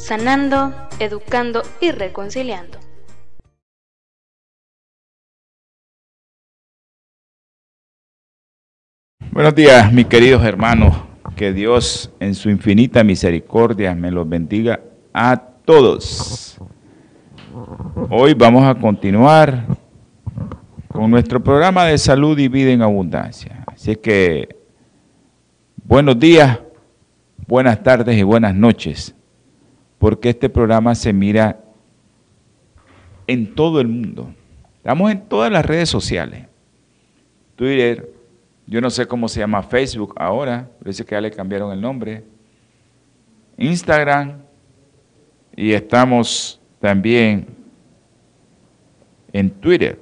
sanando, educando y reconciliando. Buenos días, mis queridos hermanos. Que Dios en su infinita misericordia me los bendiga a todos. Hoy vamos a continuar con nuestro programa de salud y vida en abundancia. Así que buenos días, buenas tardes y buenas noches porque este programa se mira en todo el mundo. Estamos en todas las redes sociales. Twitter, yo no sé cómo se llama Facebook ahora, parece que ya le cambiaron el nombre. Instagram, y estamos también en Twitter.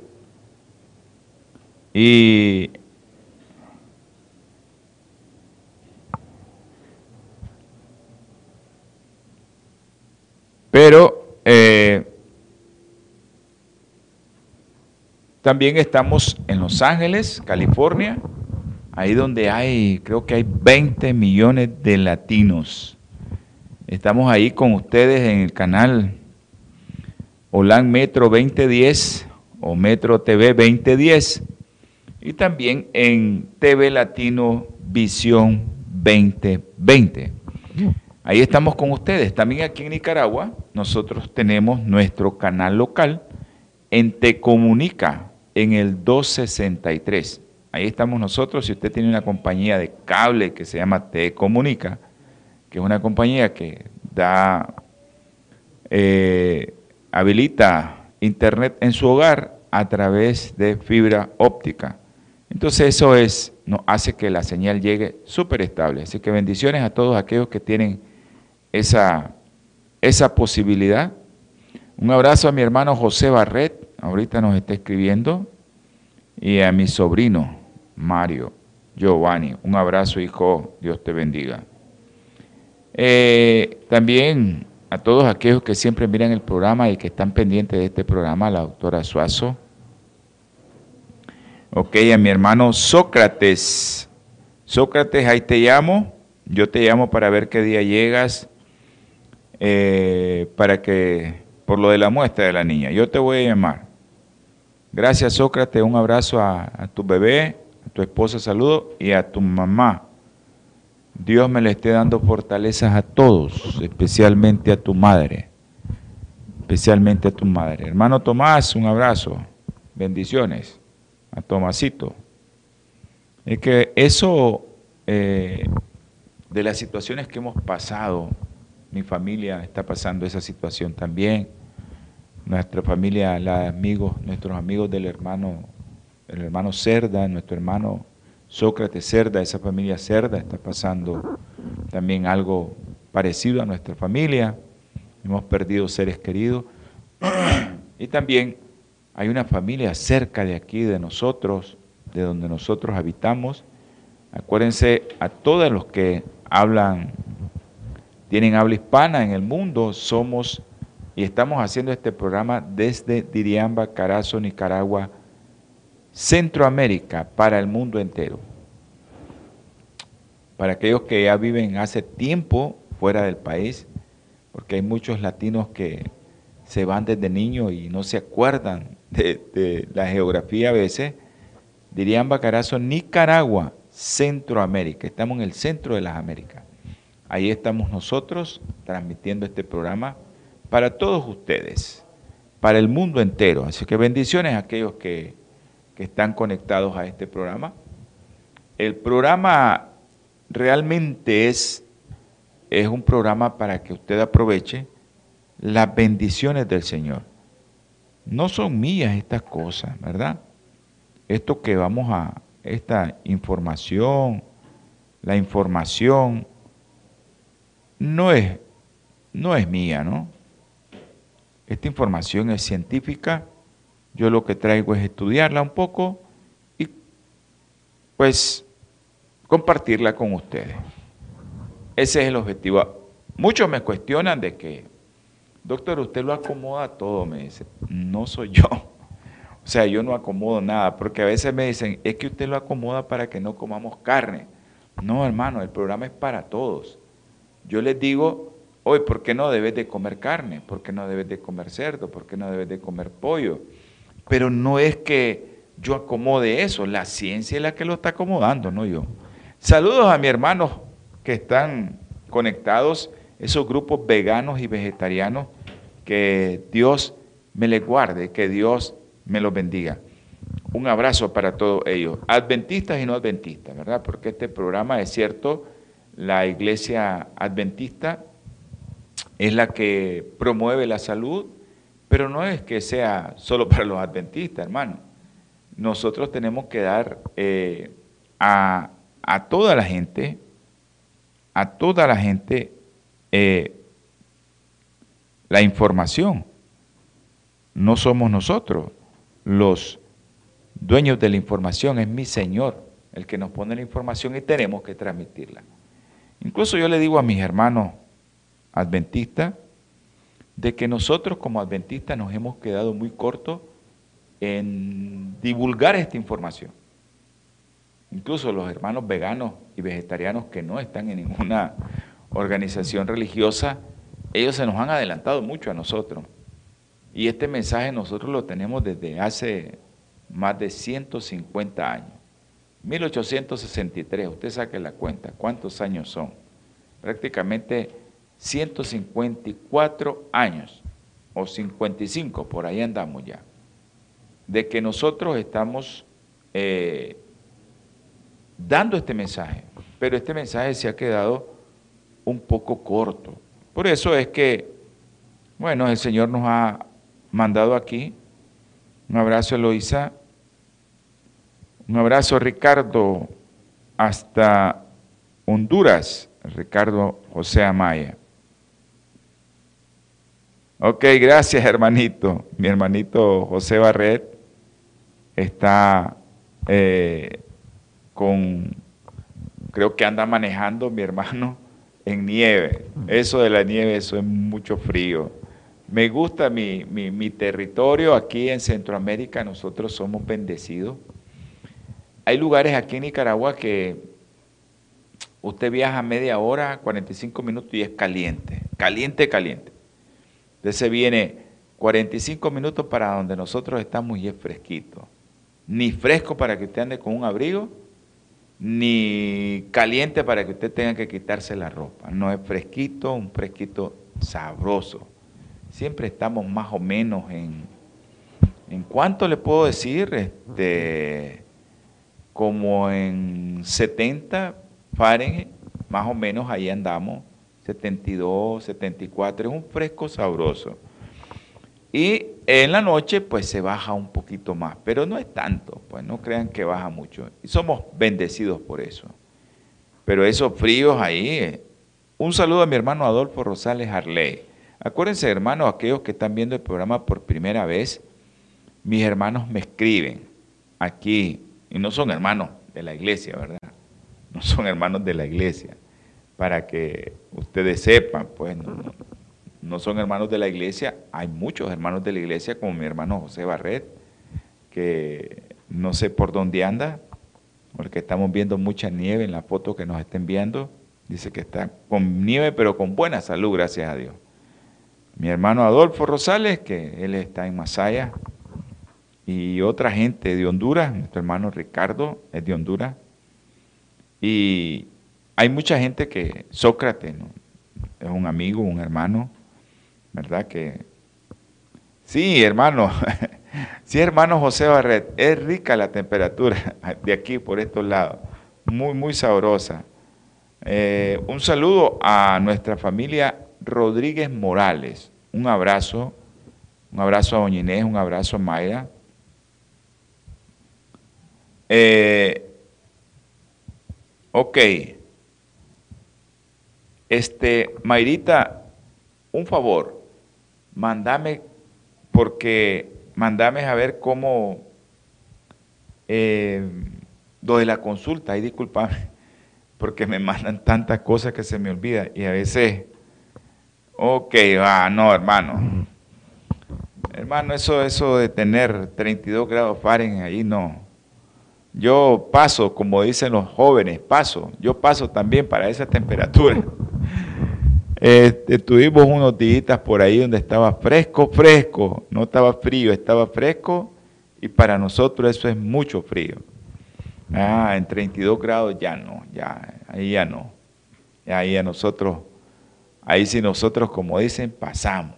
Y Pero eh, también estamos en Los Ángeles, California, ahí donde hay, creo que hay 20 millones de latinos. Estamos ahí con ustedes en el canal Holan Metro 2010 o Metro TV 2010 y también en TV Latino Visión 2020. Ahí estamos con ustedes. También aquí en Nicaragua nosotros tenemos nuestro canal local en Te Comunica, en el 263. Ahí estamos nosotros. Si usted tiene una compañía de cable que se llama Te Comunica, que es una compañía que da, eh, habilita internet en su hogar a través de fibra óptica. Entonces eso es, nos hace que la señal llegue súper estable. Así que bendiciones a todos aquellos que tienen esa, esa posibilidad. Un abrazo a mi hermano José Barret, ahorita nos está escribiendo, y a mi sobrino Mario Giovanni. Un abrazo, hijo, Dios te bendiga. Eh, también a todos aquellos que siempre miran el programa y que están pendientes de este programa, la doctora Suazo. Ok, a mi hermano Sócrates. Sócrates, ahí te llamo. Yo te llamo para ver qué día llegas eh, para que, por lo de la muestra de la niña, yo te voy a llamar. Gracias Sócrates, un abrazo a, tu bebé, a tu esposa, saludo y a tu mamá. Dios me le esté dando fortalezas a todos, especialmente a tu madre, especialmente a tu madre. Hermano Tomás, un abrazo, bendiciones a Tomasito. Es que eso eh, de las situaciones que hemos pasado, mi familia está pasando esa situación también. Nuestra familia, la amigos, nuestros amigos del hermano, el hermano Cerda, nuestro hermano Sócrates Cerda, esa familia Cerda está pasando también algo parecido a nuestra familia. Hemos perdido seres queridos. Y también hay una familia cerca de aquí, de nosotros, de donde nosotros habitamos. Acuérdense a todos los que hablan tienen habla hispana en el mundo, somos y estamos haciendo este programa desde Diriamba, Carazo, Nicaragua, Centroamérica, para el mundo entero. Para aquellos que ya viven hace tiempo fuera del país, porque hay muchos latinos que se van desde niños y no se acuerdan de, la geografía a veces, Diriamba, Carazo, Nicaragua, Centroamérica. Estamos en el centro de las Américas. Ahí estamos nosotros transmitiendo este programa para todos ustedes, para el mundo entero. Así que bendiciones a aquellos que, están conectados a este programa. El programa realmente es, es un programa para que usted aproveche las bendiciones del Señor. No son mías estas cosas, ¿verdad? Esto que vamos a, esta información, la información, no es no es mía, ¿no? Esta información es científica, yo lo que traigo es estudiarla un poco y pues compartirla con ustedes. Ese es el objetivo. Muchos me cuestionan de que, doctor, usted lo acomoda todo, me dice. No soy yo. O sea, yo no acomodo nada, porque a veces me dicen, es que usted lo acomoda para que no comamos carne. No, hermano, el programa es para todos. Yo les digo, hoy, ¿por qué no debes de comer carne? ¿Por qué no debes de comer cerdo? ¿Por qué no debes de comer pollo? Pero no es que yo acomode eso, la ciencia es la que lo está acomodando, no yo. Saludos a mi hermano que están conectados, esos grupos veganos y vegetarianos, que Dios me les guarde, que Dios me los bendiga. Un abrazo para todos ellos, adventistas y no adventistas, ¿verdad? Porque este programa es cierto, la iglesia adventista es la que promueve la salud, pero no es que sea solo para los adventistas, hermano. Nosotros tenemos que dar eh, a, toda la gente, a toda la gente eh, la información. No somos nosotros los dueños de la información, es mi Señor el que nos pone la información y tenemos que transmitirla. Incluso yo le digo a mis hermanos adventistas, de que nosotros como adventistas nos hemos quedado muy cortos en divulgar esta información. Incluso los hermanos veganos y vegetarianos que no están en ninguna organización religiosa, ellos se nos han adelantado mucho a nosotros. Y este mensaje nosotros lo tenemos desde hace más de 150 años. 1863, usted saque la cuenta, ¿cuántos años son? Prácticamente 154 años, o 55, por ahí andamos ya, de que nosotros estamos eh, dando este mensaje, pero este mensaje se ha quedado un poco corto. Por eso es que, bueno, el Señor nos ha mandado aquí. Un abrazo, Eloisa. Un abrazo, Ricardo, hasta Honduras, Ricardo José Amaya. Ok, gracias hermanito. Mi hermanito José Barret está eh, con, creo que anda manejando mi hermano en nieve. Eso de la nieve, eso es mucho frío. Me gusta mi, mi territorio aquí en Centroamérica, nosotros somos bendecidos. Hay lugares aquí en Nicaragua que usted viaja media hora, 45 minutos y es caliente, caliente, caliente. Entonces viene 45 minutos para donde nosotros estamos y es fresquito. Ni fresco para que usted ande con un abrigo, ni caliente para que usted tenga que quitarse la ropa. No es fresquito, un fresquito sabroso. Siempre estamos más o menos en, ¿en cuánto le puedo decir? Este, como en 70 Fahrenheit, más o menos ahí andamos 72, 74, es un fresco sabroso. Y en la noche pues se baja un poquito más, pero no es tanto, pues no crean que baja mucho. Y somos bendecidos por eso. Pero esos fríos ahí, eh. un saludo a mi hermano Adolfo Rosales Harley. Acuérdense, hermanos, aquellos que están viendo el programa por primera vez, mis hermanos me escriben aquí, y no son hermanos de la iglesia, ¿verdad? No son hermanos de la iglesia para que ustedes sepan, pues no, son hermanos de la iglesia, hay muchos hermanos de la iglesia, como mi hermano José Barret, que no sé por dónde anda, porque estamos viendo mucha nieve en la foto que nos estén viendo, dice que está con nieve pero con buena salud, gracias a Dios. Mi hermano Adolfo Rosales, que él está en Masaya, y otra gente de Honduras, nuestro hermano Ricardo es de Honduras, y hay mucha gente que, Sócrates, es un amigo, un hermano, ¿verdad? Que sí, hermano, sí, hermano José Barret, es rica la temperatura de aquí por estos lados, muy, muy sabrosa. Eh, un saludo a nuestra familia Rodríguez Morales, un abrazo, un abrazo a Doña Inés, un abrazo a Mayra. Eh, ok. Este, Mayrita, un favor, mandame, porque mandame a ver cómo eh, lo de la consulta, y disculpame, porque me mandan tantas cosas que se me olvida y a veces, ok, va, no, hermano. Hermano, eso, eso de tener 32 grados Fahrenheit ahí, no. Yo paso, como dicen los jóvenes, paso. Yo paso también para esa temperatura. Estuvimos unos días por ahí donde estaba fresco, fresco. No estaba frío, estaba fresco. Y para nosotros eso es mucho frío. Ah, en 32 grados ya no, ya, ahí ya no. Ahí a nosotros, ahí sí nosotros, como dicen, pasamos.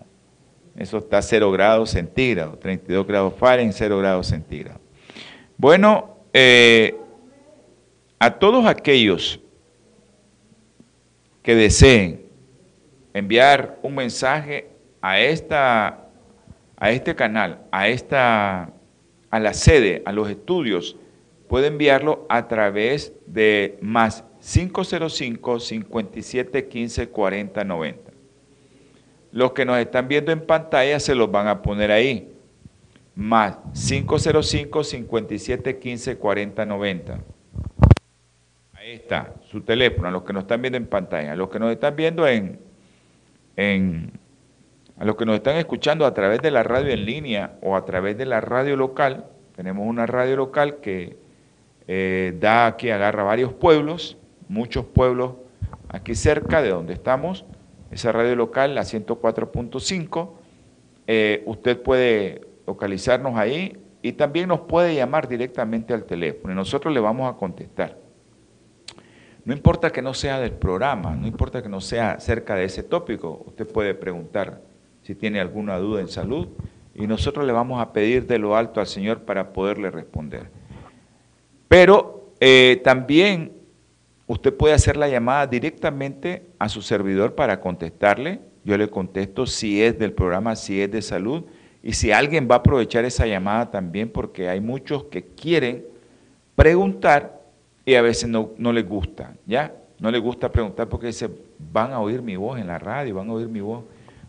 Eso está a 0 grados centígrados, 32 grados Fahrenheit, 0 grados centígrados. Bueno, eh, a todos aquellos que deseen enviar un mensaje a esta a este canal, a esta a la sede, a los estudios, puede enviarlo a través de más 505 57 15 40 90. Los que nos están viendo en pantalla se los van a poner ahí más 505 57 15 40 90. Ahí está, su teléfono, a los que nos están viendo en pantalla, a los que nos están viendo en, en, a los que nos están escuchando a través de la radio en línea o a través de la radio local, tenemos una radio local que eh, da aquí, agarra varios pueblos, muchos pueblos aquí cerca de donde estamos, esa radio local, la 104.5, eh, usted puede localizarnos ahí y también nos puede llamar directamente al teléfono y nosotros le vamos a contestar. No importa que no sea del programa, no importa que no sea cerca de ese tópico, usted puede preguntar si tiene alguna duda en salud y nosotros le vamos a pedir de lo alto al Señor para poderle responder. Pero eh, también usted puede hacer la llamada directamente a su servidor para contestarle. Yo le contesto si es del programa, si es de salud y si alguien va a aprovechar esa llamada también, porque hay muchos que quieren preguntar y a veces no, no les gusta, ¿ya? No les gusta preguntar porque dice, van a oír mi voz en la radio, van a oír mi voz.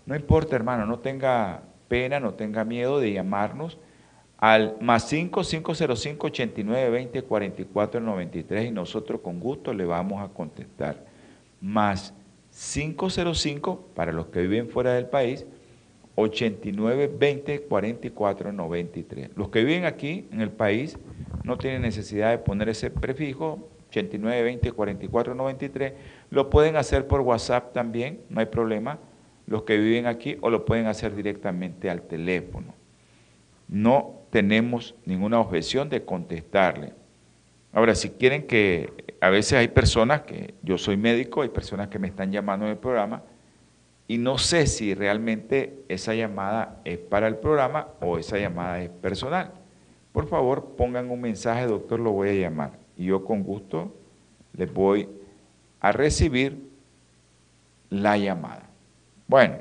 No importa, hermano, no tenga pena, no tenga miedo de llamarnos al más 5 505 89 20 44 93 y nosotros con gusto le vamos a contestar. Más 505 para los que viven fuera del país 89 20 44 93. Los que viven aquí en el país no tienen necesidad de poner ese prefijo 89 20 44 93. Lo pueden hacer por WhatsApp también, no hay problema. Los que viven aquí o lo pueden hacer directamente al teléfono. No tenemos ninguna objeción de contestarle. Ahora, si quieren que, a veces hay personas que, yo soy médico, hay personas que me están llamando en el programa, y no sé si realmente esa llamada es para el programa o esa llamada es personal. Por favor, pongan un mensaje, doctor, lo voy a llamar. Y yo con gusto les voy a recibir la llamada. Bueno,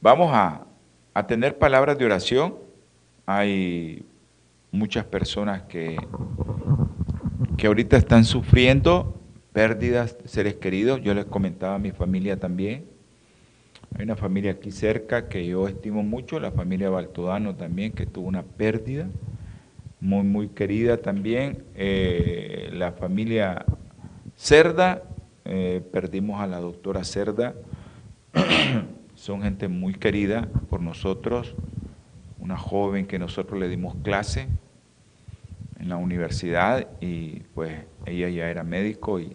vamos a, tener palabras de oración. Hay muchas personas que, que ahorita están sufriendo pérdidas de seres queridos. Yo les comentaba a mi familia también. Hay una familia aquí cerca que yo estimo mucho, la familia Baltodano también, que tuvo una pérdida muy, muy querida también. Eh, la familia Cerda, eh, perdimos a la doctora Cerda. Son gente muy querida por nosotros, una joven que nosotros le dimos clase en la universidad y pues ella ya era médico y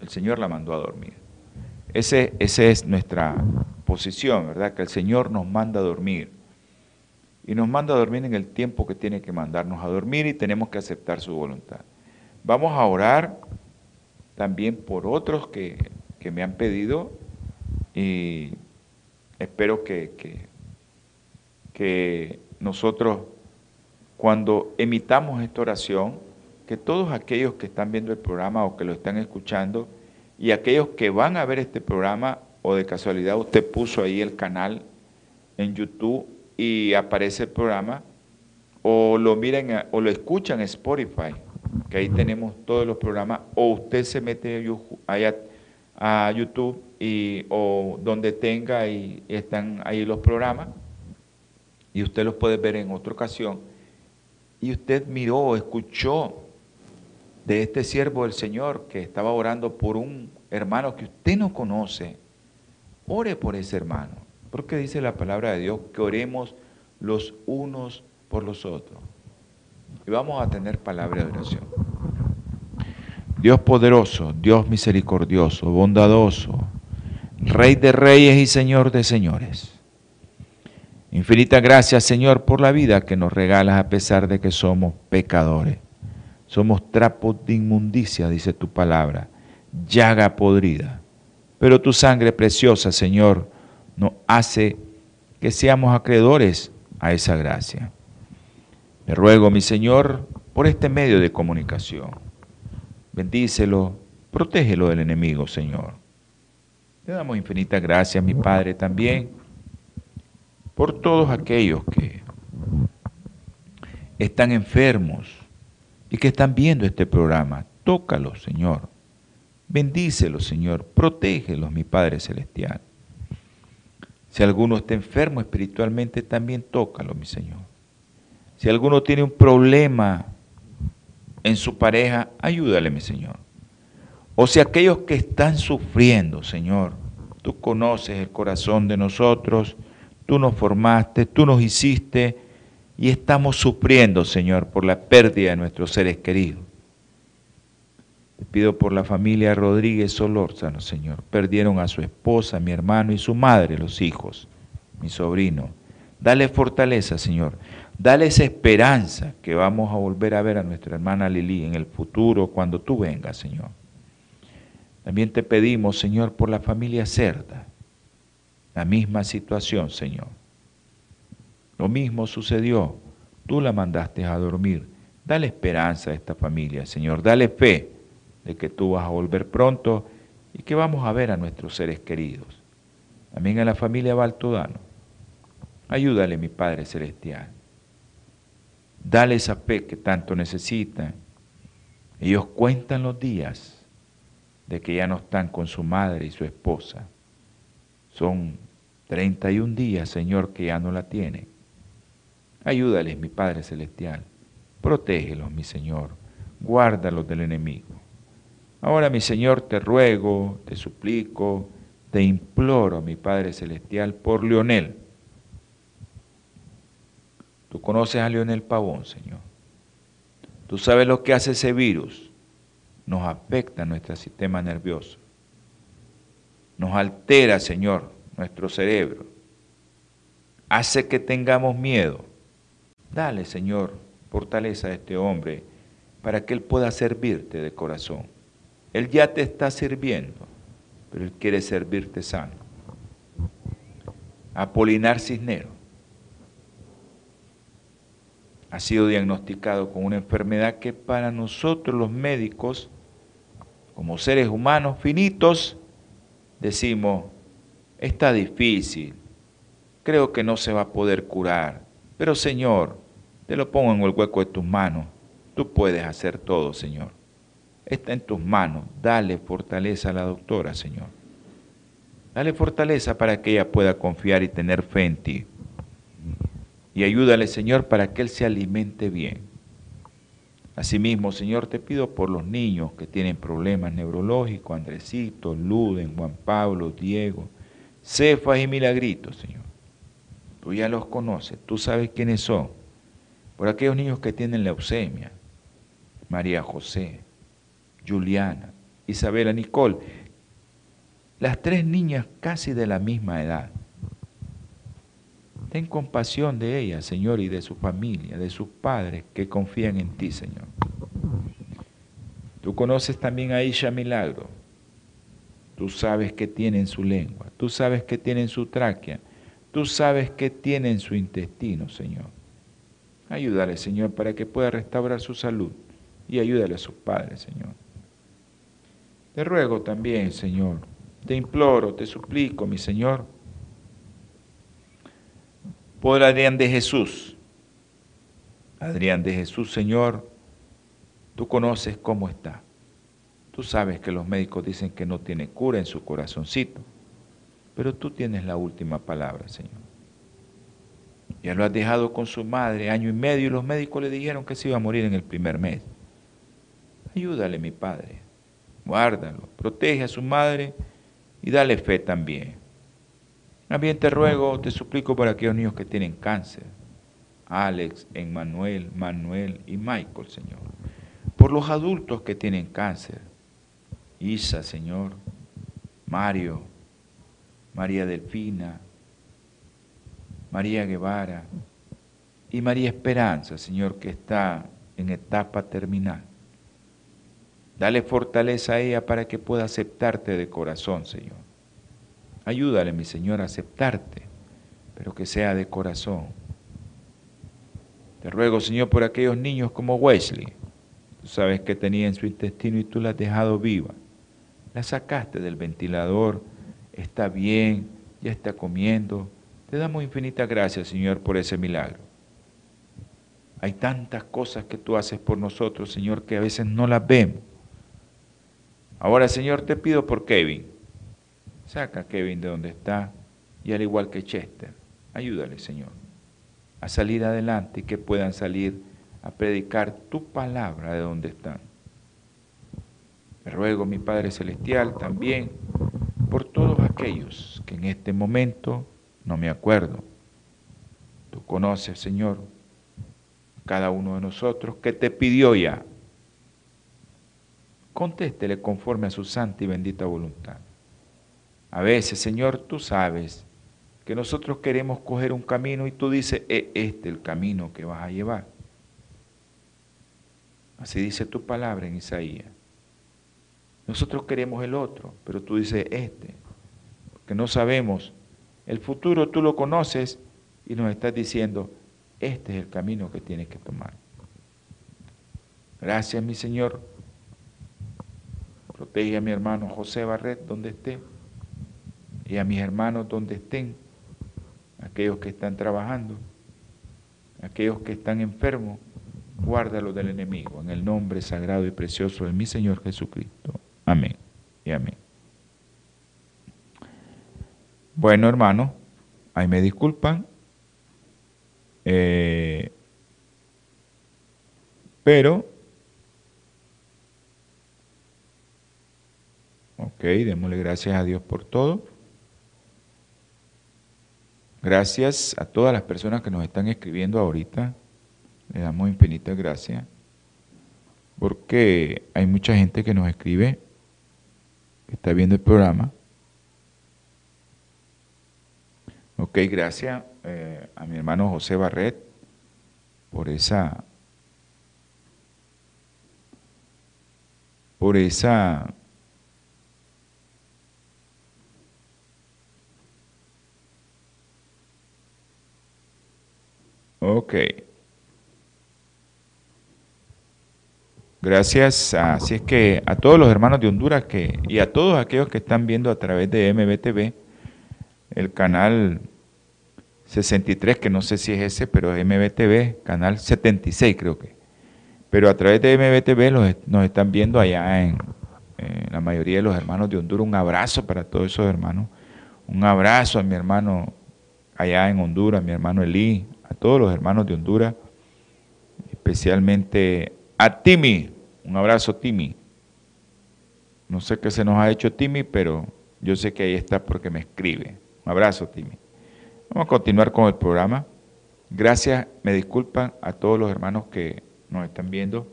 el Señor la mandó a dormir. Ese, esa es nuestra posición, ¿verdad? Que el Señor nos manda a dormir. Y nos manda a dormir en el tiempo que tiene que mandarnos a dormir y tenemos que aceptar su voluntad. Vamos a orar también por otros que, que me han pedido y espero que, que, que nosotros cuando emitamos esta oración, que todos aquellos que están viendo el programa o que lo están escuchando y aquellos que van a ver este programa o de casualidad usted puso ahí el canal en YouTube y aparece el programa o lo miren o lo escuchan en Spotify, que ahí tenemos todos los programas, o usted se mete a YouTube y, o donde tenga y están ahí los programas y usted los puede ver en otra ocasión. Y usted miró, escuchó de este siervo del Señor que estaba orando por un hermano que usted no conoce. Ore por ese hermano, porque dice la palabra de Dios que oremos los unos por los otros. Y vamos a tener palabra de oración. Dios poderoso, Dios misericordioso, bondadoso, Rey de reyes y Señor de señores. Infinita gracias, Señor, por la vida que nos regalas a pesar de que somos pecadores. Somos trapos de inmundicia, dice tu palabra, llaga podrida. Pero tu sangre preciosa, Señor, nos hace que seamos acreedores a esa gracia. Te ruego, mi Señor, por este medio de comunicación. Bendícelo, protégelo del enemigo, Señor. Te damos infinitas gracias, mi Padre, también por todos aquellos que están enfermos y que están viendo este programa. Tócalos, Señor. Bendícelos, Señor. Protégelos, mi Padre Celestial. Si alguno está enfermo espiritualmente, también tócalo, mi Señor. Si alguno tiene un problema en su pareja, ayúdale, mi Señor. O si aquellos que están sufriendo, Señor, tú conoces el corazón de nosotros, tú nos formaste, tú nos hiciste y estamos sufriendo, Señor, por la pérdida de nuestros seres queridos. Te pido por la familia Rodríguez Solórzano, Señor. Perdieron a su esposa, mi hermano y su madre, los hijos, mi sobrino. Dale fortaleza, Señor. Dale esa esperanza que vamos a volver a ver a nuestra hermana Lili en el futuro cuando tú vengas, Señor. También te pedimos, Señor, por la familia Cerda la misma situación, Señor. Lo mismo sucedió. Tú la mandaste a dormir. Dale esperanza a esta familia, Señor. Dale fe de que tú vas a volver pronto y que vamos a ver a nuestros seres queridos. También a la familia Baltodano. Ayúdale, mi Padre Celestial. Dale esa fe que tanto necesitan. Ellos cuentan los días de que ya no están con su madre y su esposa. Son 31 días, Señor, que ya no la tiene. Ayúdales, mi Padre Celestial. Protégelos, mi Señor. Guárdalos del enemigo. Ahora, mi Señor, te ruego, te suplico, te imploro, mi Padre Celestial, por Leonel. Tú conoces a Leonel Pavón, Señor. Tú sabes lo que hace ese virus. Nos afecta nuestro sistema nervioso. Nos altera, Señor, nuestro cerebro, hace que tengamos miedo. Dale, Señor, fortaleza a este hombre para que él pueda servirte de corazón. Él ya te está sirviendo, pero él quiere servirte sano. Apolinar Cisnero ha sido diagnosticado con una enfermedad que para nosotros los médicos, como seres humanos finitos, decimos, está difícil, creo que no se va a poder curar, pero Señor, te lo pongo en el hueco de tus manos, tú puedes hacer todo, Señor. Está en tus manos, dale fortaleza a la doctora, Señor. Dale fortaleza para que ella pueda confiar y tener fe en ti. Y ayúdale, Señor, para que Él se alimente bien. Asimismo, Señor, te pido por los niños que tienen problemas neurológicos, Andresito, Luden, Juan Pablo, Diego, Cefas y Milagritos, Señor. Tú ya los conoces, tú sabes quiénes son. Por aquellos niños que tienen leucemia, María José, Juliana, Isabela Nicole, las tres niñas casi de la misma edad. Ten compasión de ellas, Señor, y de su familia, de sus padres que confían en ti, Señor. Tú conoces también a Isha Milagro, Tú sabes que tiene en su lengua, tú sabes que tiene en su tráquea, tú sabes que tiene en su intestino, Señor. Ayúdale, Señor, para que pueda restaurar su salud y ayúdale a sus padres, Señor. Te ruego también, Señor, te imploro, te suplico, mi Señor, por Adrián de Jesús. Adrián de Jesús, Señor, tú conoces cómo está. Tú sabes que los médicos dicen que no tiene cura en su corazoncito, pero tú tienes la última palabra, Señor. Ya lo has dejado con su madre año y medio y los médicos le dijeron que se iba a morir en el primer mes. Ayúdale, mi Padre. Guárdalo, protege a su madre y dale fe también. También te ruego, te suplico por aquellos niños que tienen cáncer. Alex, Emmanuel, Manuel y Michael, Señor. Por los adultos que tienen cáncer. Isa, Señor. Mario, María Delfina, María Guevara y María Esperanza, Señor, que está en etapa terminal. Dale fortaleza a ella para que pueda aceptarte de corazón, Señor. Ayúdale, mi Señor, a aceptarte, pero que sea de corazón. Te ruego, Señor, por aquellos niños como Wesley. Tú sabes que tenía en su intestino y tú la has dejado viva. La sacaste del ventilador, está bien, ya está comiendo. Te damos infinitas gracias, Señor, por ese milagro. Hay tantas cosas que tú haces por nosotros, Señor, que a veces no las vemos. Ahora, Señor, te pido por Kevin. Saca a Kevin de donde está y al igual que Chester, ayúdale, Señor, a salir adelante y que puedan salir a predicar tu palabra de donde están. Ruego, mi Padre Celestial, también por todos aquellos que en este momento no me acuerdo. Tú conoces, Señor, cada uno de nosotros que te pidió ya contéstele conforme a su santa y bendita voluntad. A veces, Señor, tú sabes que nosotros queremos coger un camino y tú dices, es este el camino que vas a llevar. Así dice tu palabra en Isaías. Nosotros queremos el otro, pero tú dices este, porque no sabemos. El futuro tú lo conoces y nos estás diciendo, este es el camino que tienes que tomar. Gracias, mi Señor Protege a mi hermano José Barret donde esté y a mis hermanos donde estén, aquellos que están trabajando, aquellos que están enfermos, guárdalos del enemigo, en el nombre sagrado y precioso de mi Señor Jesucristo. Bueno, hermano, ahí me disculpan, eh, pero Ok, démosle gracias a Dios por todo. Gracias a todas las personas que nos están escribiendo ahorita. Le damos infinitas gracias. Porque hay mucha gente que nos escribe, está viendo el programa. Ok, gracias eh, a mi hermano José Barret por esa por esa Ok. Gracias. Así es que a todos los hermanos de Honduras que, y a todos aquellos que están viendo a través de MBTV, el canal 63, que no sé si es ese, pero es MBTV, canal 76 creo que. Pero a través de MBTV nos están viendo allá en, en la mayoría de los hermanos de Honduras. Un abrazo para todos esos hermanos. Un abrazo a mi hermano allá en Honduras, mi hermano Elí, a todos los hermanos de Honduras, especialmente a Timi. Un abrazo, Timi. No sé qué se nos ha hecho Timi, pero yo sé que ahí está porque me escribe. Un abrazo, Timi. Vamos a continuar con el programa. Gracias, me disculpan a todos los hermanos que nos están viendo,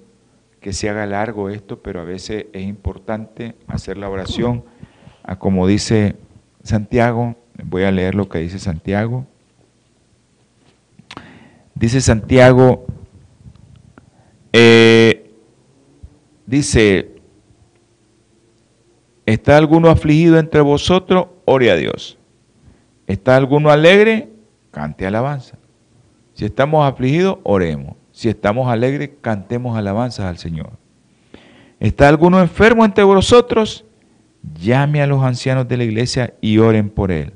que se haga largo esto, pero a veces es importante hacer la oración a como dice Santiago. Voy a leer lo que dice Santiago. Dice Santiago, eh, dice, ¿está alguno afligido entre vosotros? Ore a Dios. ¿Está alguno alegre? Cante alabanza. Si estamos afligidos, oremos. Si estamos alegres, cantemos alabanzas al Señor. ¿Está alguno enfermo entre vosotros? Llame a los ancianos de la iglesia y oren por él,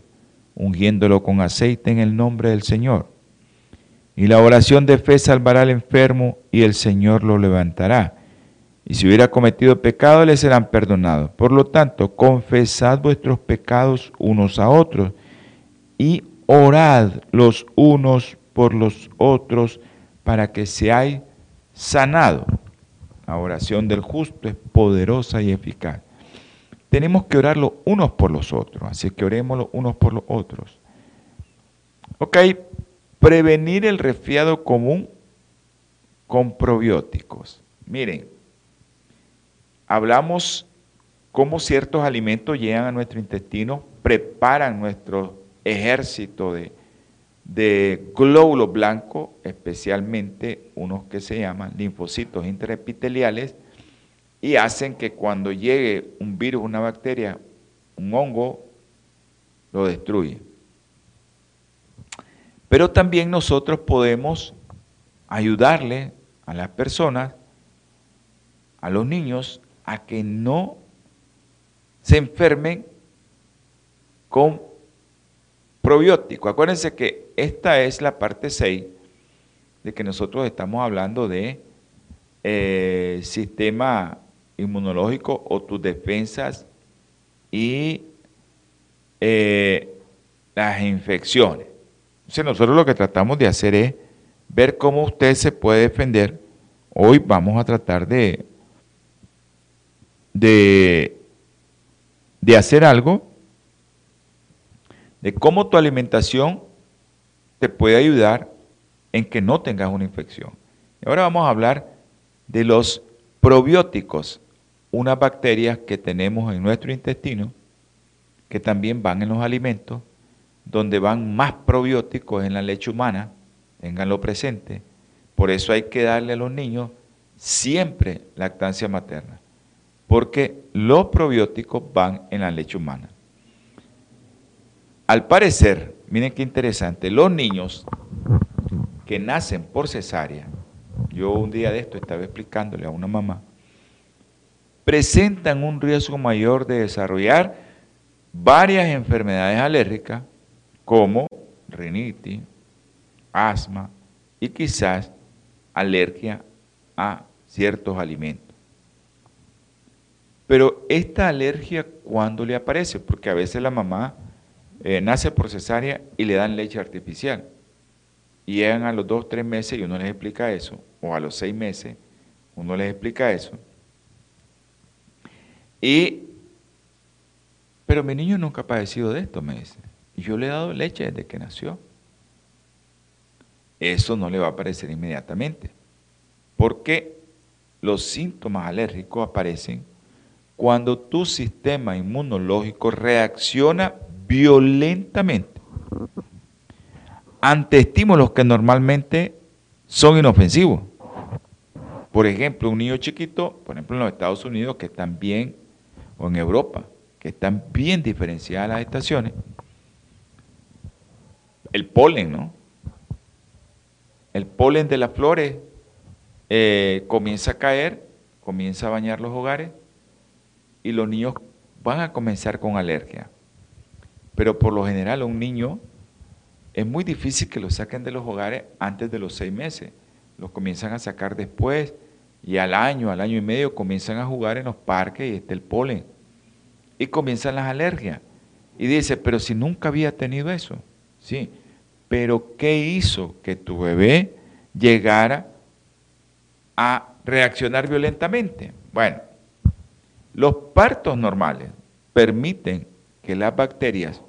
ungiéndolo con aceite en el nombre del Señor. Y la oración de fe salvará al enfermo y el Señor lo levantará. y si hubiera cometido pecado le serán perdonados. Por lo tanto, confesad vuestros pecados unos a otros y orad los unos por los otros para que seáis sanados. La oración del justo es poderosa y eficaz. Tenemos que orar los unos por los otros, así que oremos los unos por los otros. Ok, prevenir el resfriado común con probióticos. Miren, hablamos cómo ciertos alimentos llegan a nuestro intestino, preparan nuestro ejército de, glóbulos blancos, especialmente unos que se llaman linfocitos intraepiteliales, y hacen que cuando llegue un virus, una bacteria, un hongo, lo destruye. Pero también nosotros podemos ayudarle a las personas, a los niños, a que no se enfermen con probiótico. Acuérdense que esta es la parte 6 de que nosotros estamos hablando de eh, sistema inmunológico o tus defensas y eh, las infecciones. Entonces nosotros lo que tratamos de hacer es ver cómo usted se puede defender. Hoy vamos a tratar de, de, de hacer algo, de cómo tu alimentación te puede ayudar en que no tengas una infección. Y ahora vamos a hablar de los probióticos unas bacterias que tenemos en nuestro intestino, que también van en los alimentos, donde van más probióticos en la leche humana, tenganlo presente. Por eso hay que darle a los niños siempre lactancia materna, porque los probióticos van en la leche humana. Al parecer, miren qué interesante, los niños que nacen por cesárea, yo un día de esto estaba explicándole a una mamá, presentan un riesgo mayor de desarrollar varias enfermedades alérgicas como rinitis, asma y quizás alergia a ciertos alimentos. Pero esta alergia, ¿cuándo le aparece? Porque a veces la mamá eh, nace por cesárea y le dan leche artificial. Y llegan a los dos, tres meses y uno les explica eso, o a los seis meses, uno les explica eso. Y, pero mi niño nunca ha padecido de esto, me dice. Yo le he dado leche desde que nació. Eso no le va a aparecer inmediatamente. Porque los síntomas alérgicos aparecen cuando tu sistema inmunológico reacciona violentamente ante estímulos que normalmente son inofensivos. Por ejemplo, un niño chiquito, por ejemplo en los Estados Unidos, que están bien o en Europa, que están bien diferenciadas las estaciones, el polen, ¿no? El polen de las flores eh, comienza a caer, comienza a bañar los hogares y los niños van a comenzar con alergia. Pero por lo general un niño es muy difícil que lo saquen de los hogares antes de los seis meses. Los comienzan a sacar después y al año, al año y medio comienzan a jugar en los parques y está el polen. Y comienzan las alergias. Y dice, pero si nunca había tenido eso. Sí, pero ¿qué hizo que tu bebé llegara a reaccionar violentamente? Bueno, los partos normales permiten que las bacterias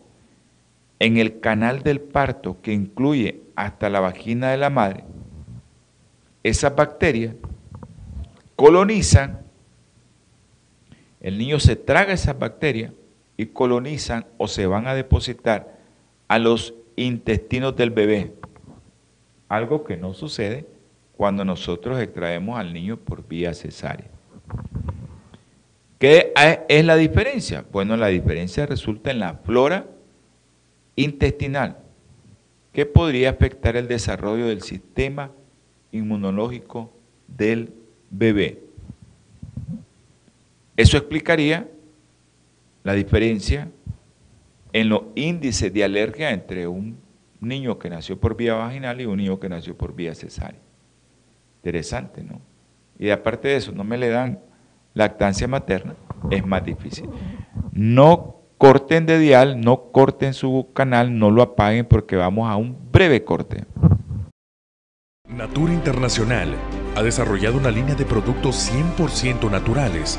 en el canal del parto que incluye hasta la vagina de la madre, esas bacterias colonizan, el niño se traga esas bacterias y colonizan o se van a depositar a los intestinos del bebé. Algo que no sucede cuando nosotros extraemos al niño por vía cesárea. ¿Qué es la diferencia? Bueno, la diferencia resulta en la flora intestinal, que podría afectar el desarrollo del sistema inmunológico del bebé. Eso explicaría la diferencia en los índices de alergia entre un niño que nació por vía vaginal y un niño que nació por vía cesárea. Interesante, ¿no? Y aparte de eso, no me le dan lactancia materna, es más difícil. No corten de dial, no corten su canal, no lo apaguen porque vamos a un breve corte. Natura Internacional ha desarrollado una línea de productos 100% naturales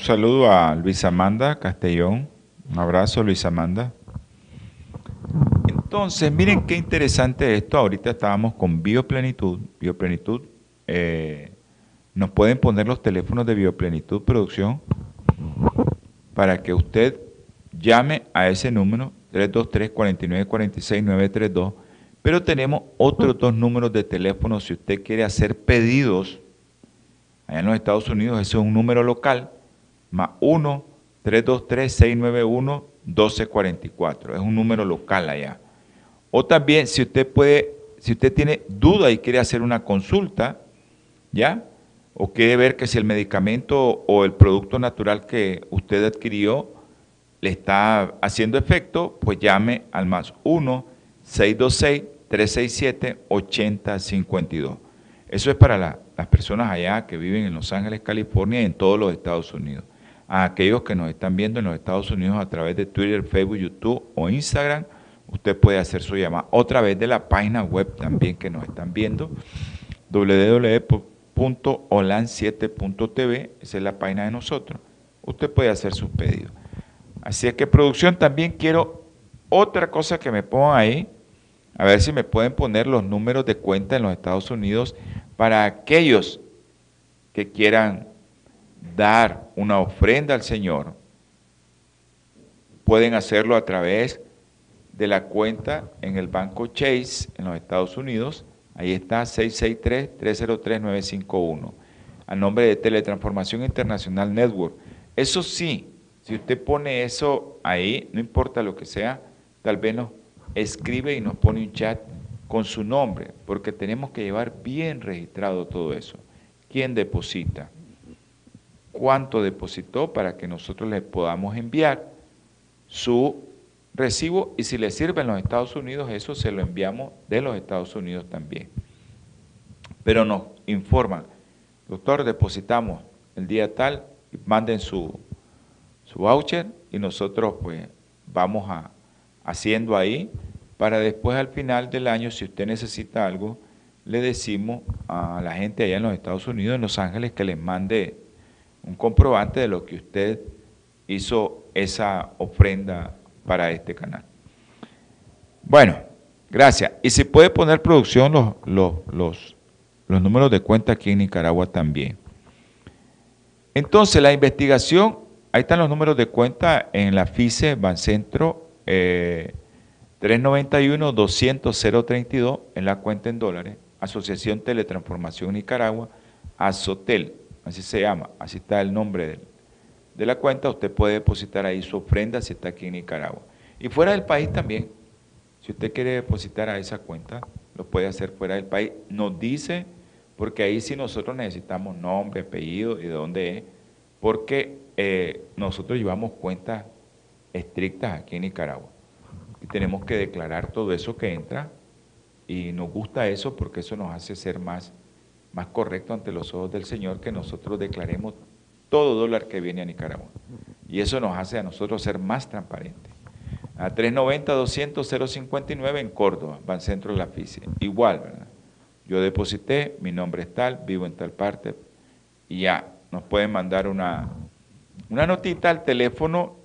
Un saludo a Luis Amanda Castellón. Un abrazo, Luis Amanda. Entonces, miren qué interesante esto. Ahorita estábamos con Bioplenitud. Bioplenitud. Eh, nos pueden poner los teléfonos de Bioplenitud Producción para que usted llame a ese número 323 4946 932 pero tenemos otros dos números de teléfono si usted quiere hacer pedidos allá en los Estados Unidos, ese es un número local, más 1 323 691 1244, es un número local allá. O también si usted puede, si usted tiene duda y quiere hacer una consulta, ¿ya? O quiere ver que si el medicamento o el producto natural que usted adquirió le está haciendo efecto, pues llame al más 1-626-367-8052. Eso es para las personas allá que viven en Los Ángeles, California y en todos los Estados Unidos. A aquellos que nos están viendo en los Estados Unidos a través de Twitter, Facebook, YouTube o Instagram, usted puede hacer su llamada. Otra vez de la página web también que nos están viendo, www.olan7.tv, esa es la página de nosotros. Usted puede hacer sus pedidos. Así es que producción, también quiero otra cosa que me pongan ahí, a ver si me pueden poner los números de cuenta en los Estados Unidos para aquellos que quieran dar una ofrenda al Señor. Pueden hacerlo a través de la cuenta en el banco Chase en los Estados Unidos. Ahí está 663-303-951. A nombre de Teletransformación Internacional Network. Eso sí, si usted pone eso ahí, no importa lo que sea, tal vez nos escribe y nos pone un chat con su nombre, porque tenemos que llevar bien registrado todo eso. ¿Quién deposita? ¿Cuánto depositó para que nosotros le podamos enviar su recibo y si le sirve en los Estados Unidos, eso se lo enviamos de los Estados Unidos también. Pero nos informan, doctor, depositamos el día tal, manden su, su voucher y nosotros pues vamos a, haciendo ahí para después al final del año, si usted necesita algo, le decimos a la gente allá en los Estados Unidos, en Los Ángeles, que les mande un comprobante de lo que usted hizo esa ofrenda para este canal. Bueno, gracias. Y si puede poner producción los, los, los, los números de cuenta aquí en Nicaragua también. Entonces, la investigación, ahí están los números de cuenta en la FICE Bancentro eh, 391-200-032 en la cuenta en dólares, Asociación Teletransformación Nicaragua, Azotel, así se llama, así está el nombre de, la cuenta, usted puede depositar ahí su ofrenda si está aquí en Nicaragua. Y fuera del país también, si usted quiere depositar a esa cuenta, lo puede hacer fuera del país. Nos dice, porque ahí sí nosotros necesitamos nombre, apellido y de dónde es, porque eh, nosotros llevamos cuentas estrictas aquí en Nicaragua. Y tenemos que declarar todo eso que entra y nos gusta eso porque eso nos hace ser más, más correcto ante los ojos del Señor que nosotros declaremos todo dólar que viene a Nicaragua. Y eso nos hace a nosotros ser más transparentes. A 390-200-059 en Córdoba, Centro de la FICE. Igual, ¿verdad? Yo deposité, mi nombre es tal, vivo en tal parte, y ya, nos pueden mandar una, una notita al teléfono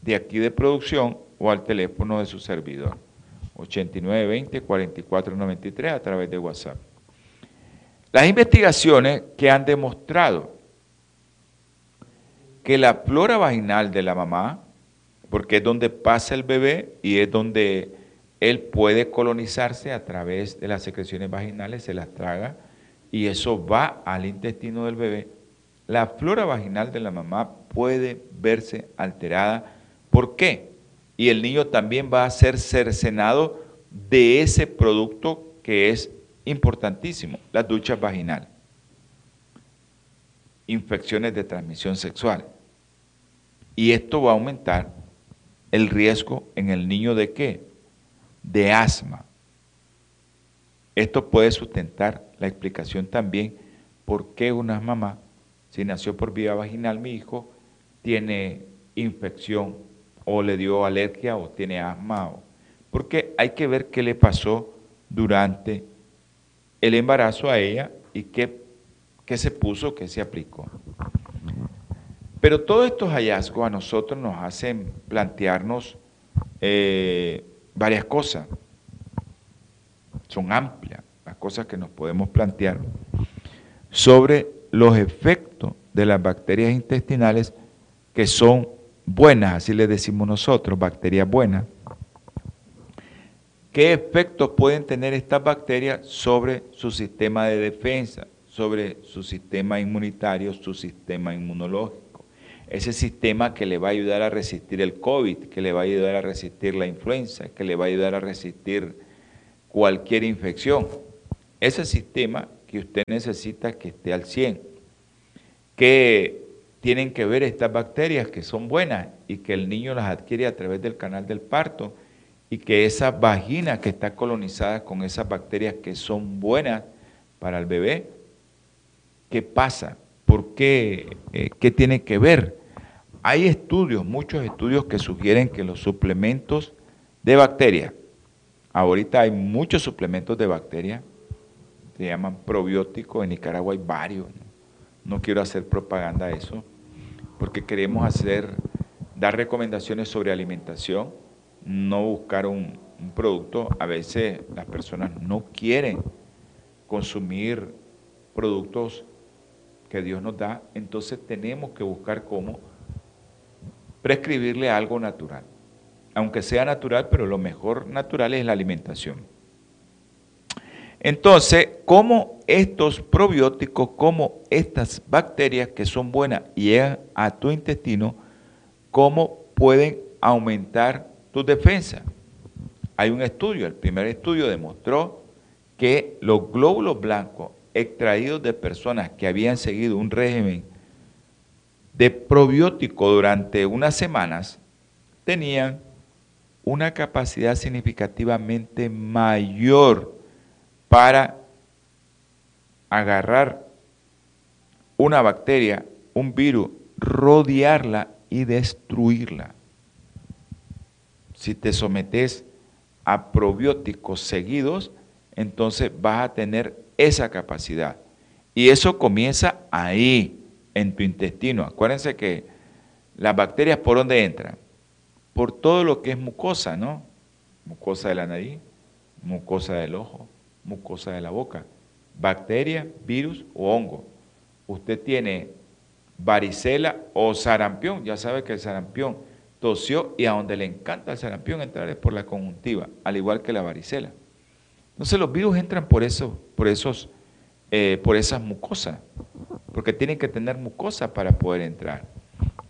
de aquí de producción o al teléfono de su servidor. 8920-4493 a través de WhatsApp. Las investigaciones que han demostrado que la flora vaginal de la mamá, porque es donde pasa el bebé y es donde él puede colonizarse a través de las secreciones vaginales, se las traga y eso va al intestino del bebé. La flora vaginal de la mamá puede verse alterada. ¿Por qué? Y el niño también va a ser cercenado de ese producto que es importantísimo, la ducha vaginal. Infecciones de transmisión sexual. Y esto va a aumentar el riesgo en el niño de qué? De asma. Esto puede sustentar la explicación también por qué una mamá, si nació por vía vaginal mi hijo, tiene infección o le dio alergia o tiene asma. porque hay que ver qué le pasó durante el embarazo a ella y qué, qué se puso, qué se aplicó. Pero todos estos hallazgos a nosotros nos hacen plantearnos eh, varias cosas. Son amplias las cosas que nos podemos plantear sobre los efectos de las bacterias intestinales que son buenas, así le decimos nosotros, bacterias buenas. ¿Qué efectos pueden tener estas bacterias sobre su sistema de defensa, sobre su sistema inmunitario, su sistema inmunológico? ese sistema que le va a ayudar a resistir el COVID, que le va a ayudar a resistir la influenza, que le va a ayudar a resistir cualquier infección. Ese sistema que usted necesita que esté al 100, que tienen que ver estas bacterias que son buenas y que el niño las adquiere a través del canal del parto y que esa vagina que está colonizada con esas bacterias que son buenas para el bebé, ¿qué pasa? ¿Por qué? Eh, ¿Qué tiene que ver? Hay estudios, muchos estudios que sugieren que los suplementos de bacterias, ahorita hay muchos suplementos de bacterias, se llaman probióticos, en Nicaragua hay varios, no, quiero hacer propaganda a eso, porque queremos hacer, dar recomendaciones sobre alimentación, no buscar un, producto, a veces las personas no quieren consumir productos que Dios nos da, entonces tenemos que buscar cómo prescribirle algo natural. Aunque sea natural, pero lo mejor natural es la alimentación. Entonces, como estos probióticos, como estas bacterias que son buenas y llegan a tu intestino, cómo pueden aumentar tu defensa. Hay un estudio, el primer estudio demostró que los glóbulos blancos extraídos de personas que habían seguido un régimen de probiótico durante unas semanas tenían una capacidad significativamente mayor para agarrar una bacteria, un virus, rodearla y destruirla. Si te sometes a probióticos seguidos, entonces vas a tener esa capacidad. Y eso comienza ahí en tu intestino. Acuérdense que las bacterias por dónde entran? Por todo lo que es mucosa, ¿no? Mucosa de la nariz, mucosa del ojo, mucosa de la boca, bacteria, virus o hongo. Usted tiene varicela o sarampión, ya sabe que el sarampión tosió y a donde le encanta el sarampión entrar es por la conjuntiva, al igual que la varicela. Entonces los virus entran por eso, por esos, eh, por esas mucosas porque tienen que tener mucosa para poder entrar.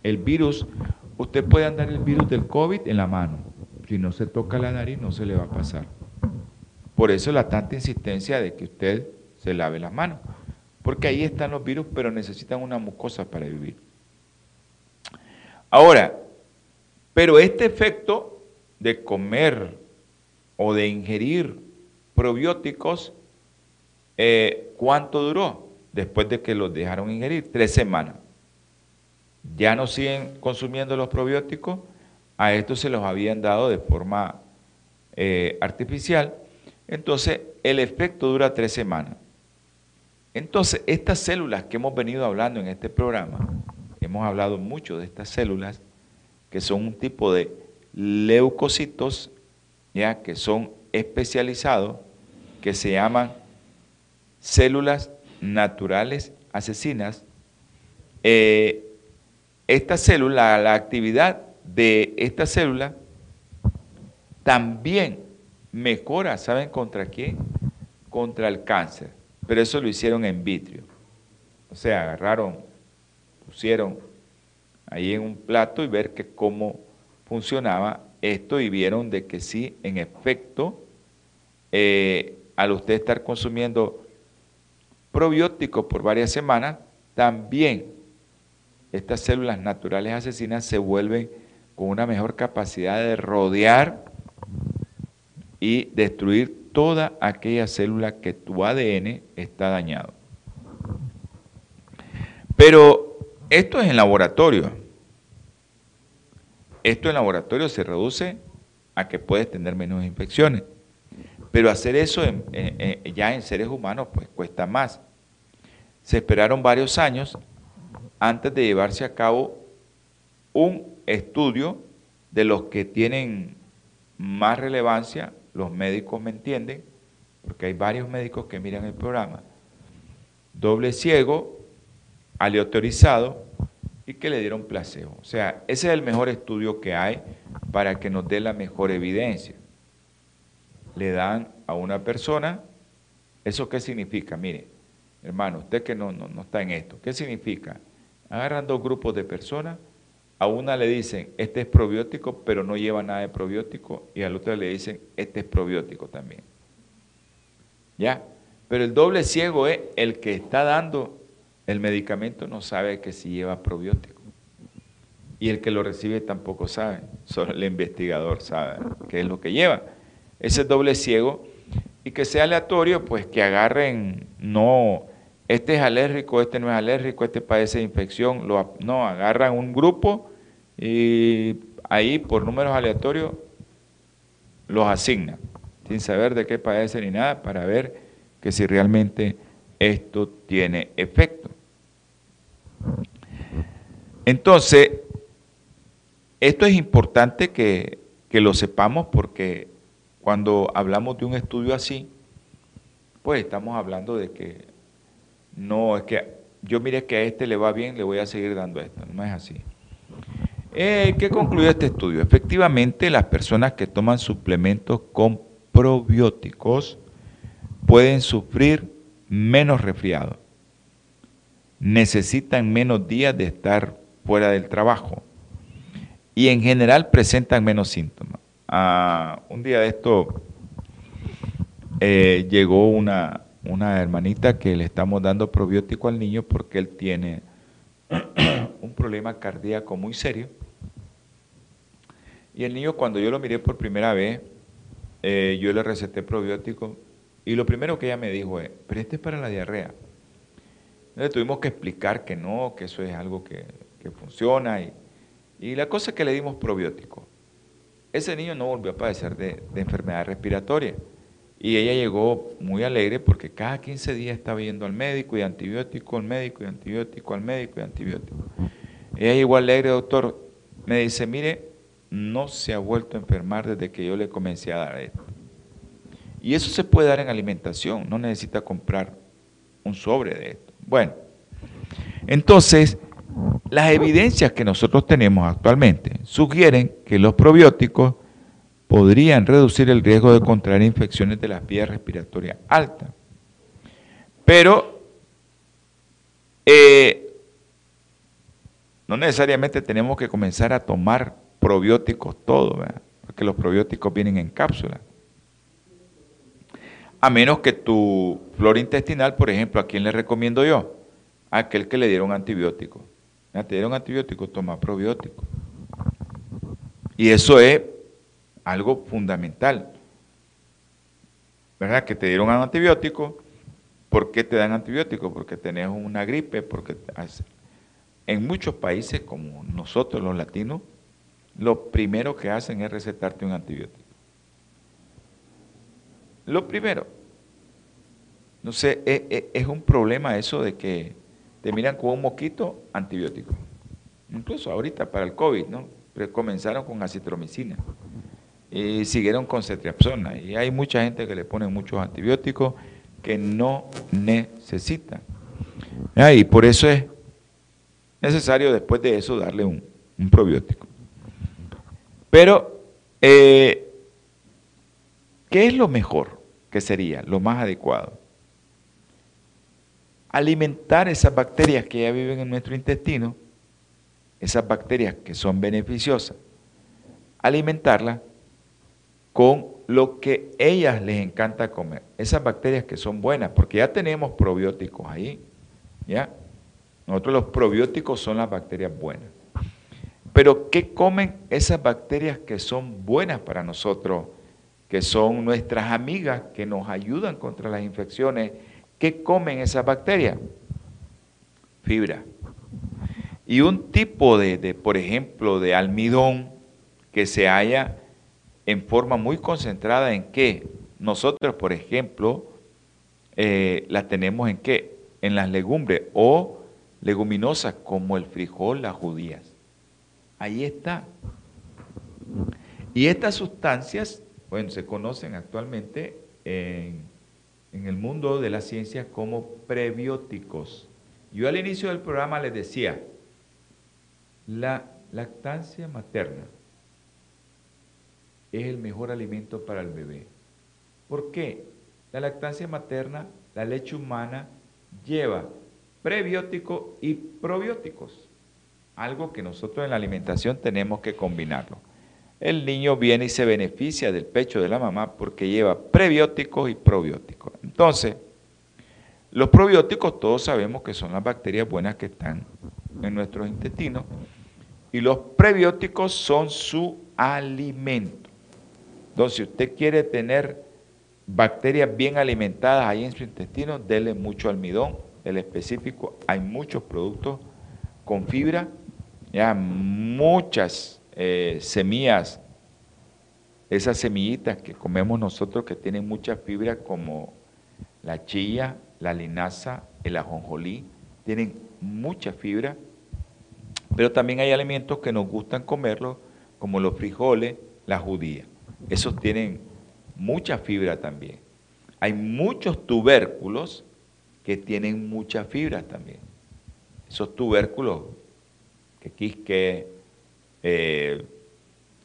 El virus, usted puede andar el virus del COVID en la mano. Si no se toca la nariz, no se le va a pasar. Por eso la tanta insistencia de que usted se lave las manos. Porque ahí están los virus, pero necesitan una mucosa para vivir. Ahora, pero este efecto de comer o de ingerir probióticos, eh, ¿cuánto duró? después de que los dejaron ingerir, tres semanas. Ya no siguen consumiendo los probióticos, a estos se los habían dado de forma eh, artificial, entonces el efecto dura tres semanas. Entonces, estas células que hemos venido hablando en este programa, hemos hablado mucho de estas células, que son un tipo de leucocitos, ya que son especializados, que se llaman células naturales asesinas, eh, esta célula, la actividad de esta célula también mejora, ¿saben contra qué? Contra el cáncer. Pero eso lo hicieron en vitrio. O sea, agarraron, pusieron ahí en un plato y ver que cómo funcionaba esto y vieron de que sí, en efecto, eh, al usted estar consumiendo probióticos por varias semanas, también estas células naturales asesinas se vuelven con una mejor capacidad de rodear y destruir toda aquella célula que tu ADN está dañado. Pero esto es en laboratorio. Esto en laboratorio se reduce a que puedes tener menos infecciones. Pero hacer eso ya en seres humanos pues cuesta más. Se esperaron varios años antes de llevarse a cabo un estudio de los que tienen más relevancia, los médicos me entienden, porque hay varios médicos que miran el programa, doble ciego, aleatorizado y que le dieron placebo. O sea, ese es el mejor estudio que hay para que nos dé la mejor evidencia. Le dan a una persona, ¿eso qué significa? Mire, hermano, usted que no, no, no está en esto, ¿qué significa? Agarran dos grupos de personas, a una le dicen, este es probiótico, pero no lleva nada de probiótico, y al otro le dicen, este es probiótico también. ¿Ya? Pero el doble ciego es el que está dando el medicamento, no sabe que si lleva probiótico. Y el que lo recibe tampoco sabe, solo el investigador sabe qué es lo que lleva. Ese doble ciego, y que sea aleatorio, pues que agarren no este es alérgico, este no es alérgico, este padece de infección, no, agarran un grupo y ahí por números aleatorios los asignan, sin saber de qué padece ni nada, para ver que si realmente esto tiene efecto. Entonces, esto es importante que, lo sepamos porque cuando hablamos de un estudio así, pues estamos hablando de que no, es que yo mire que a este le va bien, le voy a seguir dando esto. No es así. Eh, ¿Qué concluye este estudio? Efectivamente, las personas que toman suplementos con probióticos pueden sufrir menos resfriado, necesitan menos días de estar fuera del trabajo y en general presentan menos síntomas. Ah, un día de esto eh, llegó una, una hermanita que le estamos dando probiótico al niño porque él tiene un problema cardíaco muy serio. Y el niño cuando yo lo miré por primera vez, eh, yo le receté probiótico y lo primero que ella me dijo es, pero este es para la diarrea. Le tuvimos que explicar que no, que eso es algo que, funciona y, y, la cosa es que le dimos probiótico. Ese niño no volvió a padecer de, de enfermedad respiratoria. Y ella llegó muy alegre porque cada 15 días estaba yendo al médico y antibiótico, al médico y antibiótico, al médico y antibiótico. Ella llegó alegre, doctor. Me dice, mire, no se ha vuelto a enfermar desde que yo le comencé a dar esto. Y eso se puede dar en alimentación, no necesita comprar un sobre de esto. Bueno, entonces, las evidencias que nosotros tenemos actualmente sugieren que los probióticos podrían reducir el riesgo de contraer infecciones de las vías respiratorias altas. Pero eh, no necesariamente tenemos que comenzar a tomar probióticos todos, porque los probióticos vienen en cápsula. A menos que tu flora intestinal, por ejemplo, ¿a quién le recomiendo yo? A aquel que le dieron antibiótico. Te dieron antibiótico, toma probiótico. Y eso es algo fundamental. ¿Verdad? Que te dieron un antibiótico. ¿Por qué te dan antibiótico? Porque tenés una gripe, porque en muchos países como nosotros los latinos, lo primero que hacen es recetarte un antibiótico. Lo primero. No sé, es, e, es, un problema eso de que te miran con un moquito antibiótico. Incluso ahorita para el COVID, ¿no? Pero comenzaron con acitromicina y siguieron con cetiapsona. Y hay mucha gente que le pone muchos antibióticos que no necesita. Y por eso es necesario después de eso darle un, probiótico. Pero eh, ¿Qué es lo mejor que sería, lo más adecuado? Alimentar esas bacterias que ya viven en nuestro intestino, esas bacterias que son beneficiosas, alimentarlas con lo que ellas les encanta comer, esas bacterias que son buenas, porque ya tenemos probióticos ahí, ¿ya? Nosotros los probióticos son las bacterias buenas. Pero ¿qué comen esas bacterias que son buenas para nosotros, que son nuestras amigas, que nos ayudan contra las infecciones? ¿Qué comen esas bacterias? Fibra. Y un tipo de, de por ejemplo, de almidón que se halla en forma muy concentrada en qué? Nosotros, por ejemplo, eh, la tenemos en qué? En las legumbres o leguminosas como el frijol, las judías. Ahí está. Y estas sustancias, bueno, se conocen actualmente en, el mundo de la ciencia como prebióticos. Yo al inicio del programa les decía, la lactancia materna es el mejor alimento para el bebé. ¿Por qué? La lactancia materna, la leche humana, lleva prebióticos y probióticos, algo que nosotros en la alimentación tenemos que combinarlo. El niño viene y se beneficia del pecho de la mamá porque lleva prebióticos y probióticos. Entonces, los probióticos todos sabemos que son las bacterias buenas que están en nuestros intestinos y los prebióticos son su alimento. Entonces, si usted quiere tener bacterias bien alimentadas ahí en su intestino, dele mucho almidón, el específico. Hay muchos productos con fibra, ya muchas eh, semillas, esas semillitas que comemos nosotros que tienen mucha fibra como la chilla, la linaza, el ajonjolí, tienen mucha fibra, pero también hay alimentos que nos gustan comerlos, como los frijoles, la judía. Esos tienen mucha fibra también. Hay muchos tubérculos que tienen mucha fibra también. Esos tubérculos, que quisque, eh,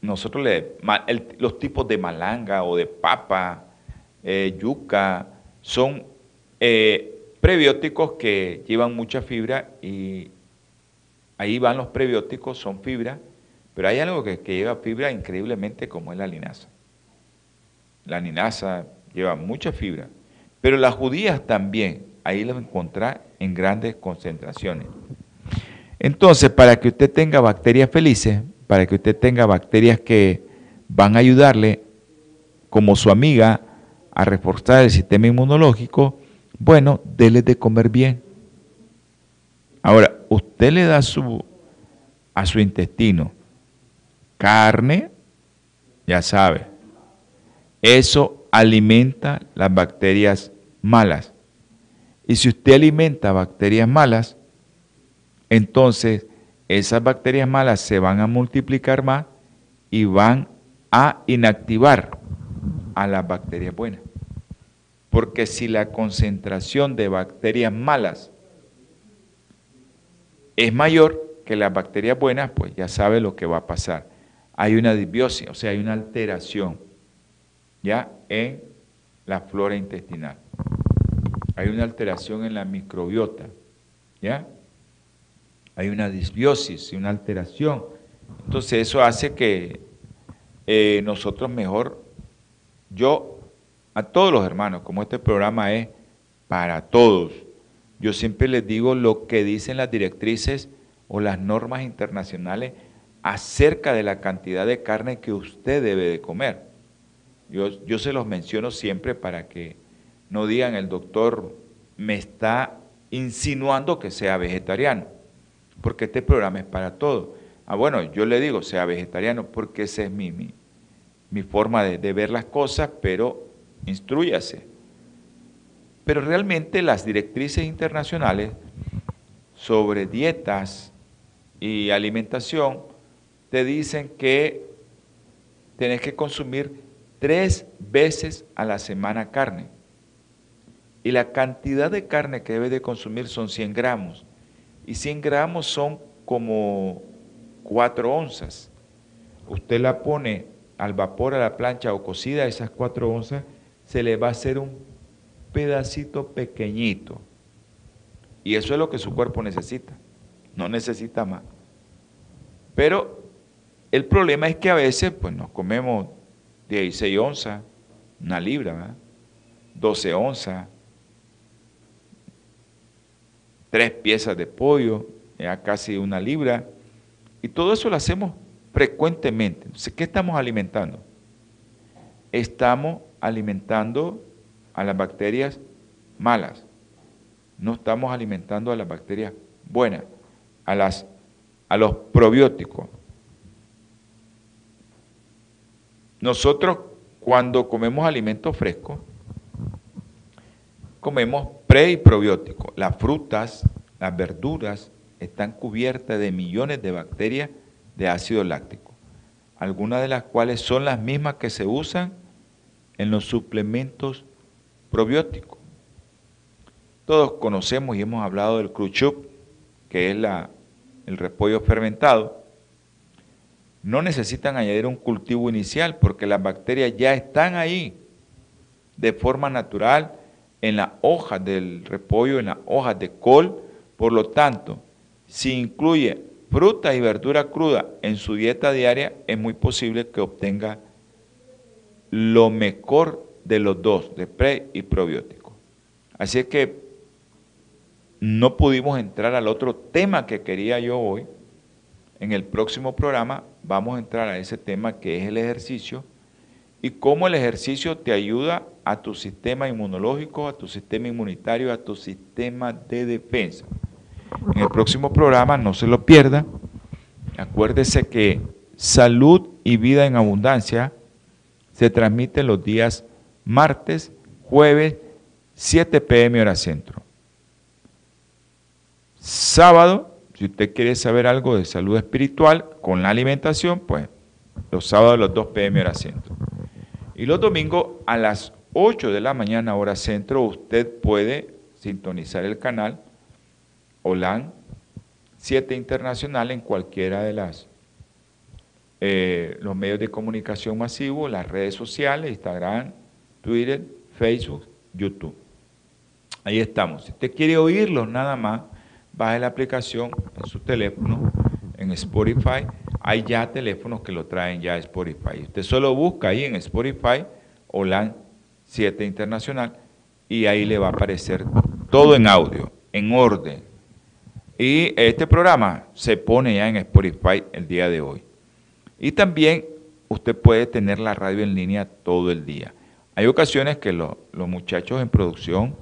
nosotros los tipos de malanga o de papa, eh, yuca, son eh, prebióticos que llevan mucha fibra y ahí van los prebióticos, son fibra, pero hay algo que, lleva fibra increíblemente como es la linaza. La linaza lleva mucha fibra, pero las judías también ahí lo encontrar en grandes concentraciones. Entonces, para que usted tenga bacterias felices, para que usted tenga bacterias que van a ayudarle como su amiga a reforzar el sistema inmunológico, bueno, dele de comer bien. Ahora, usted le da su, a su intestino carne, ya sabe, eso alimenta las bacterias malas. Y si usted alimenta bacterias malas, entonces esas bacterias malas se van a multiplicar más y van a inactivar a las bacterias buenas. Porque si la concentración de bacterias malas es mayor que las bacterias buenas, pues ya sabe lo que va a pasar. Hay una disbiosis, o sea, hay una alteración ya en la flora intestinal hay una alteración en la microbiota, ¿ya? Hay una disbiosis, una alteración. Entonces eso hace que eh, nosotros mejor, yo, a todos los hermanos, como este programa es para todos, yo siempre les digo lo que dicen las directrices o las normas internacionales acerca de la cantidad de carne que usted debe de comer. Yo, yo se los menciono siempre para que no digan el doctor me está insinuando que sea vegetariano, porque este programa es para todo. Ah, bueno, yo le digo sea vegetariano porque esa es mi, mi, forma de, ver las cosas, pero instruyase. Pero realmente las directrices internacionales sobre dietas y alimentación te dicen que tienes que consumir tres veces a la semana carne y la cantidad de carne que debe de consumir son 100 gramos. Y 100 gramos son como 4 onzas. Usted la pone al vapor, a la plancha o cocida, esas 4 onzas, se le va a hacer un pedacito pequeñito. Y eso es lo que su cuerpo necesita. No necesita más. Pero el problema es que a veces pues nos comemos 16 onzas, una libra, ¿verdad? 12 onzas, tres piezas de pollo, ya casi una libra, y todo eso lo hacemos frecuentemente. Entonces, ¿qué estamos alimentando? Estamos alimentando a las bacterias malas, no estamos alimentando a las bacterias buenas, a, las, a los probióticos. Nosotros cuando comemos alimentos frescos, comemos pre y probióticos. Las frutas, las verduras están cubiertas de millones de bacterias de ácido láctico, algunas de las cuales son las mismas que se usan en los suplementos probióticos. Todos conocemos y hemos hablado del cruchup, que es la, el repollo fermentado. No necesitan añadir un cultivo inicial porque las bacterias ya están ahí de forma natural en las hojas del repollo, en las hojas de col. Por lo tanto, si incluye fruta y verdura cruda en su dieta diaria, es muy posible que obtenga lo mejor de los dos, de pre y probiótico. Así es que no pudimos entrar al otro tema que quería yo hoy. En el próximo programa vamos a entrar a ese tema que es el ejercicio y cómo el ejercicio te ayuda a tu sistema inmunológico, a tu sistema inmunitario, a tu sistema de defensa. En el próximo programa, no se lo pierda, acuérdese que salud y vida en abundancia se transmite los días martes, jueves, 7 pm hora centro. Sábado, si usted quiere saber algo de salud espiritual con la alimentación, pues los sábados a las 2 pm hora centro. Y los domingos a las 8 de la mañana hora centro usted puede sintonizar el canal OLAN 7 Internacional en cualquiera de las eh, los medios de comunicación masivos, las redes sociales, Instagram, Twitter, Facebook, YouTube. Ahí estamos. Si usted quiere oírlos nada más, baje la aplicación en su teléfono, en Spotify. Hay ya teléfonos que lo traen ya a Spotify. Usted solo busca ahí en Spotify OLAN 7 Internacional y ahí le va a aparecer todo en audio, en orden. Y este programa se pone ya en Spotify el día de hoy. Y también usted puede tener la radio en línea todo el día. Hay ocasiones que los muchachos en producción,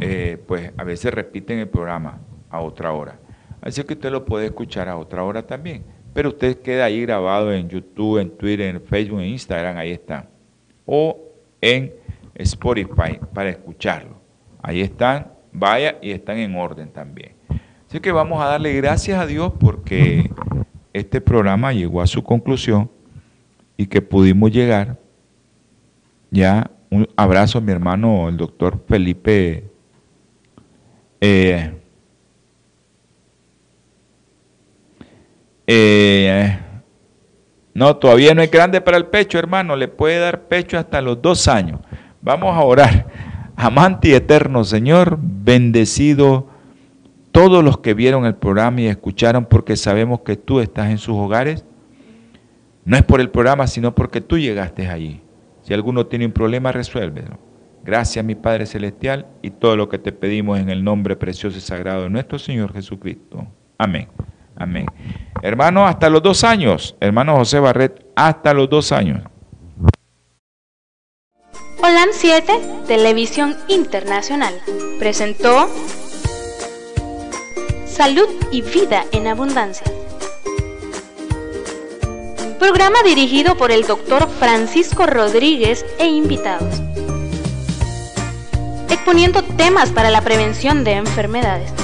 eh, pues a veces repiten el programa a otra hora. Así que usted lo puede escuchar a otra hora también. Pero usted queda ahí grabado en YouTube, en Twitter, en Facebook, en Instagram, ahí está. O en Spotify para escucharlo. Ahí están, vaya y están en orden también. Así que vamos a darle gracias a Dios porque este programa llegó a su conclusión y que pudimos llegar. Ya, un abrazo mi hermano, el doctor Felipe. Eh, eh, no, todavía no es grande para el pecho, hermano. Le puede dar pecho hasta los dos años. Vamos a orar. Amante y eterno Señor, bendecido todos los que vieron el programa y escucharon porque sabemos que tú estás en sus hogares. No es por el programa, sino porque tú llegaste allí. Si alguno tiene un problema, resuélvelo. Gracias, mi Padre Celestial, y todo lo que te pedimos en el nombre precioso y sagrado de nuestro Señor Jesucristo. Amén. Amén. Hermano, hasta los dos años. Hermano José Barret, hasta los dos años. Holan 7, Televisión Internacional, presentó Salud y Vida en Abundancia. Programa dirigido por el doctor Francisco Rodríguez e invitados. Exponiendo temas para la prevención de enfermedades.